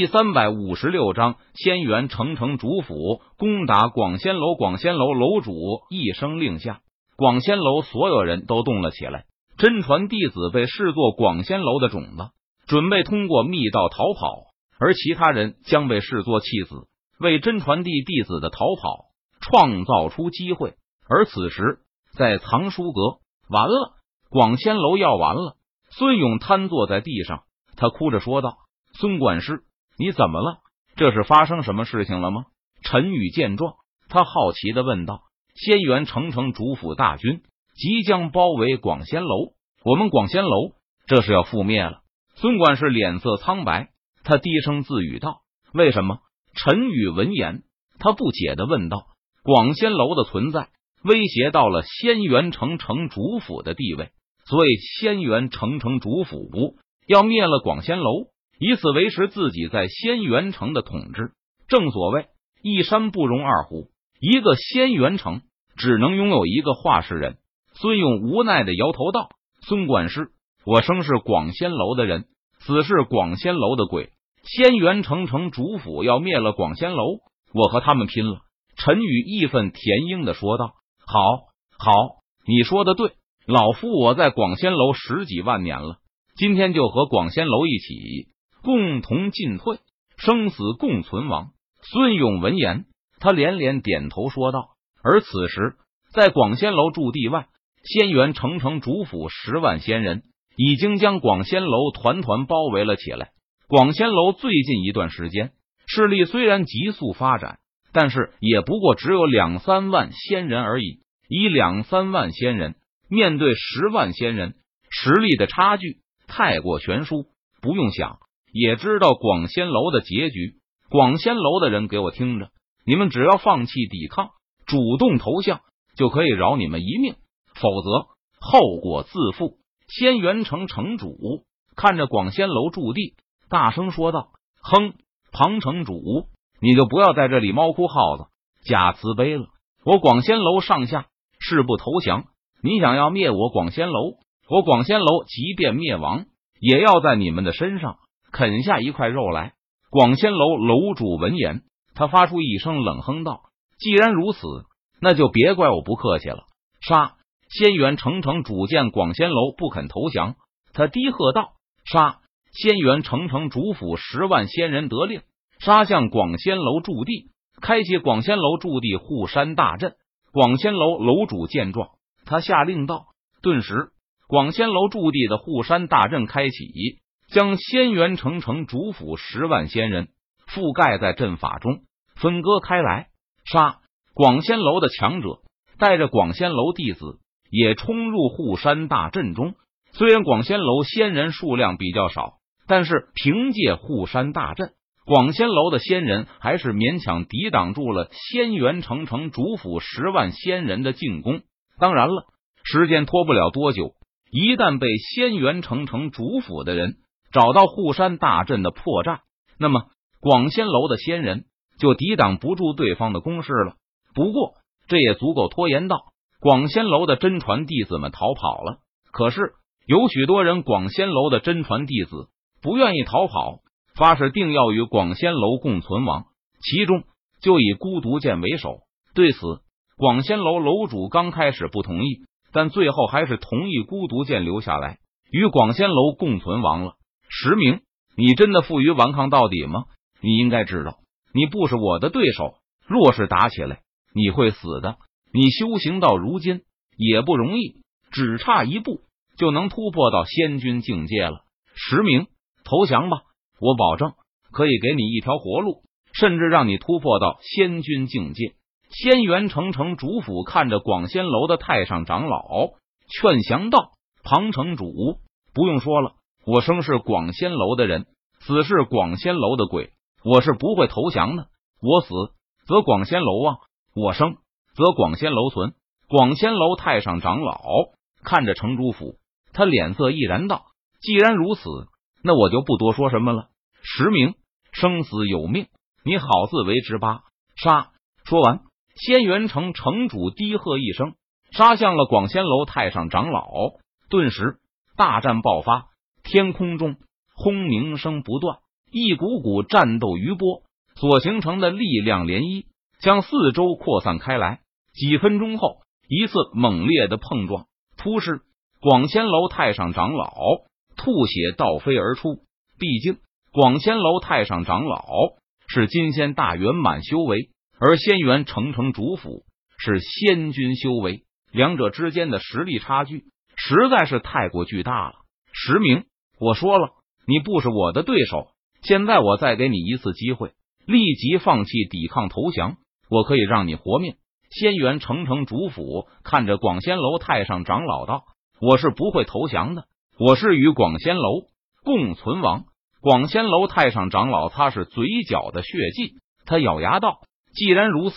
第三百五十六章，仙元城城主府攻打广仙楼。广仙楼楼主一声令下，广仙楼所有人都动了起来。真传弟子被视作广仙楼的种子，准备通过密道逃跑；而其他人将被视作弃子，为真传弟弟子的逃跑创造出机会。而此时，在藏书阁，完了，广仙楼要完了。孙勇瘫坐在地上，他哭着说道：“孙管事。”你怎么了？这是发生什么事情了吗？陈宇见状，他好奇的问道：“仙元城城主府大军即将包围广仙楼，我们广仙楼这是要覆灭了。”孙管事脸色苍白，他低声自语道：“为什么？”陈宇闻言，他不解的问道：“广仙楼的存在威胁到了仙元城城主府的地位，所以仙元城城主府要灭了广仙楼。”以此维持自己在仙元城的统治。正所谓一山不容二虎，一个仙元城只能拥有一个画事人。孙勇无奈的摇头道：“孙管事，我生是广仙楼的人，死是广仙楼的鬼。仙元城城主府要灭了广仙楼，我和他们拼了。”陈宇义愤填膺的说道：“好，好，你说的对，老夫我在广仙楼十几万年了，今天就和广仙楼一起。”共同进退，生死共存亡。孙勇闻言，他连连点头说道。而此时，在广仙楼驻地外，仙元城城主府十万仙人已经将广仙楼团团包围了起来。广仙楼最近一段时间势力虽然急速发展，但是也不过只有两三万仙人而已。以两三万仙人面对十万仙人，实力的差距太过悬殊。不用想。也知道广仙楼的结局。广仙楼的人，给我听着！你们只要放弃抵抗，主动投降，就可以饶你们一命；否则，后果自负。仙元城城主看着广仙楼驻地，大声说道：“哼，庞城主，你就不要在这里猫哭耗子、假慈悲了。我广仙楼上下誓不投降。你想要灭我广仙楼，我广仙楼即便灭亡，也要在你们的身上。”啃下一块肉来。广仙楼楼主闻言，他发出一声冷哼道：“既然如此，那就别怪我不客气了。”杀！仙元城城主见广仙楼不肯投降，他低喝道：“杀！”仙元城城主府十万仙人得令，杀向广仙楼驻地，开启广仙楼驻地护山大阵。广仙楼楼主见状，他下令道：“顿时，广仙楼驻地的护山大阵开启。”将仙元城城主府十万仙人覆盖在阵法中，分割开来。杀！广仙楼的强者带着广仙楼弟子也冲入护山大阵中。虽然广仙楼仙人数量比较少，但是凭借护山大阵，广仙楼的仙人还是勉强抵挡住了仙元城城主府十万仙人的进攻。当然了，时间拖不了多久，一旦被仙元城城主府的人。找到护山大阵的破绽，那么广仙楼的仙人就抵挡不住对方的攻势了。不过这也足够拖延到广仙楼的真传弟子们逃跑了。可是有许多人，广仙楼的真传弟子不愿意逃跑，发誓定要与广仙楼共存亡。其中就以孤独剑为首。对此，广仙楼楼主刚开始不同意，但最后还是同意孤独剑留下来与广仙楼共存亡了。实名，你真的负隅顽抗到底吗？你应该知道，你不是我的对手。若是打起来，你会死的。你修行到如今也不容易，只差一步就能突破到仙君境界了。实名，投降吧！我保证可以给你一条活路，甚至让你突破到仙君境界。仙元城城主府看着广仙楼的太上长老，劝降道：“庞城主，不用说了。”我生是广仙楼的人，死是广仙楼的鬼，我是不会投降的。我死则广仙楼亡，我生则广仙楼存。广仙楼太上长老看着城主府，他脸色毅然道：“既然如此，那我就不多说什么了。实名生死有命，你好自为之吧。”杀！说完，仙元城城主低喝一声，杀向了广仙楼太上长老。顿时，大战爆发。天空中轰鸣声不断，一股股战斗余波所形成的力量涟漪向四周扩散开来。几分钟后，一次猛烈的碰撞，突施广仙楼太上长老吐血倒飞而出。毕竟，广仙楼太上长老是金仙大圆满修为，而仙元成城主府是仙君修为，两者之间的实力差距实在是太过巨大了。实名，我说了，你不是我的对手。现在我再给你一次机会，立即放弃抵抗投降，我可以让你活命。仙元城城主府看着广仙楼太上长老道：“我是不会投降的，我是与广仙楼共存亡。”广仙楼太上长老擦拭嘴角的血迹，他咬牙道：“既然如此，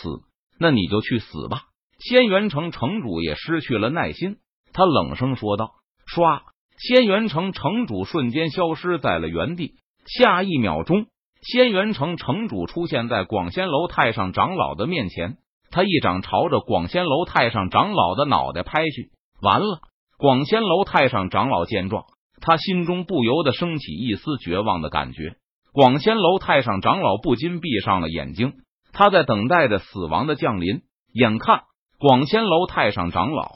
那你就去死吧！”仙元城城主也失去了耐心，他冷声说道：“唰！”仙元城城主瞬间消失在了原地。下一秒钟，仙元城城主出现在广仙楼太上长老的面前。他一掌朝着广仙楼太上长老的脑袋拍去，完了！广仙楼太上长老见状，他心中不由得升起一丝绝望的感觉。广仙楼太上长老不禁闭上了眼睛，他在等待着死亡的降临。眼看广仙楼太上长老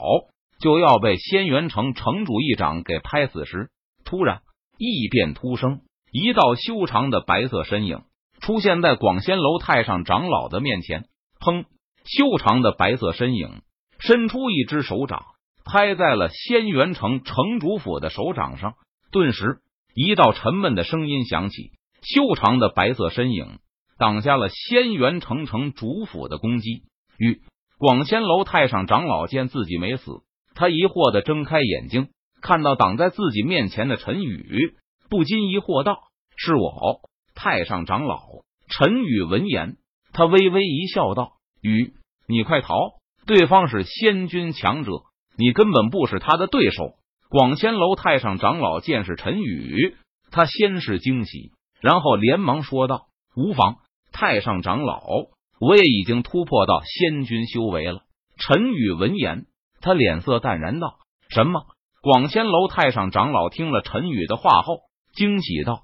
就要被仙元城城主一掌给拍死时，突然异变突生，一道修长的白色身影出现在广仙楼太上长老的面前。砰！修长的白色身影伸出一只手掌，拍在了仙元城城主府的手掌上。顿时，一道沉闷的声音响起。修长的白色身影挡下了仙元城城主府的攻击。与广仙楼太上长老见自己没死，他疑惑的睁开眼睛，看到挡在自己面前的陈宇，不禁疑惑道：“是我，太上长老。”陈宇闻言，他微微一笑，道：“宇。”你快逃！对方是仙君强者，你根本不是他的对手。广仙楼太上长老见是陈宇，他先是惊喜，然后连忙说道：“无妨，太上长老，我也已经突破到仙君修为了。”陈宇闻言，他脸色淡然道：“什么？”广仙楼太上长老听了陈宇的话后，惊喜道：“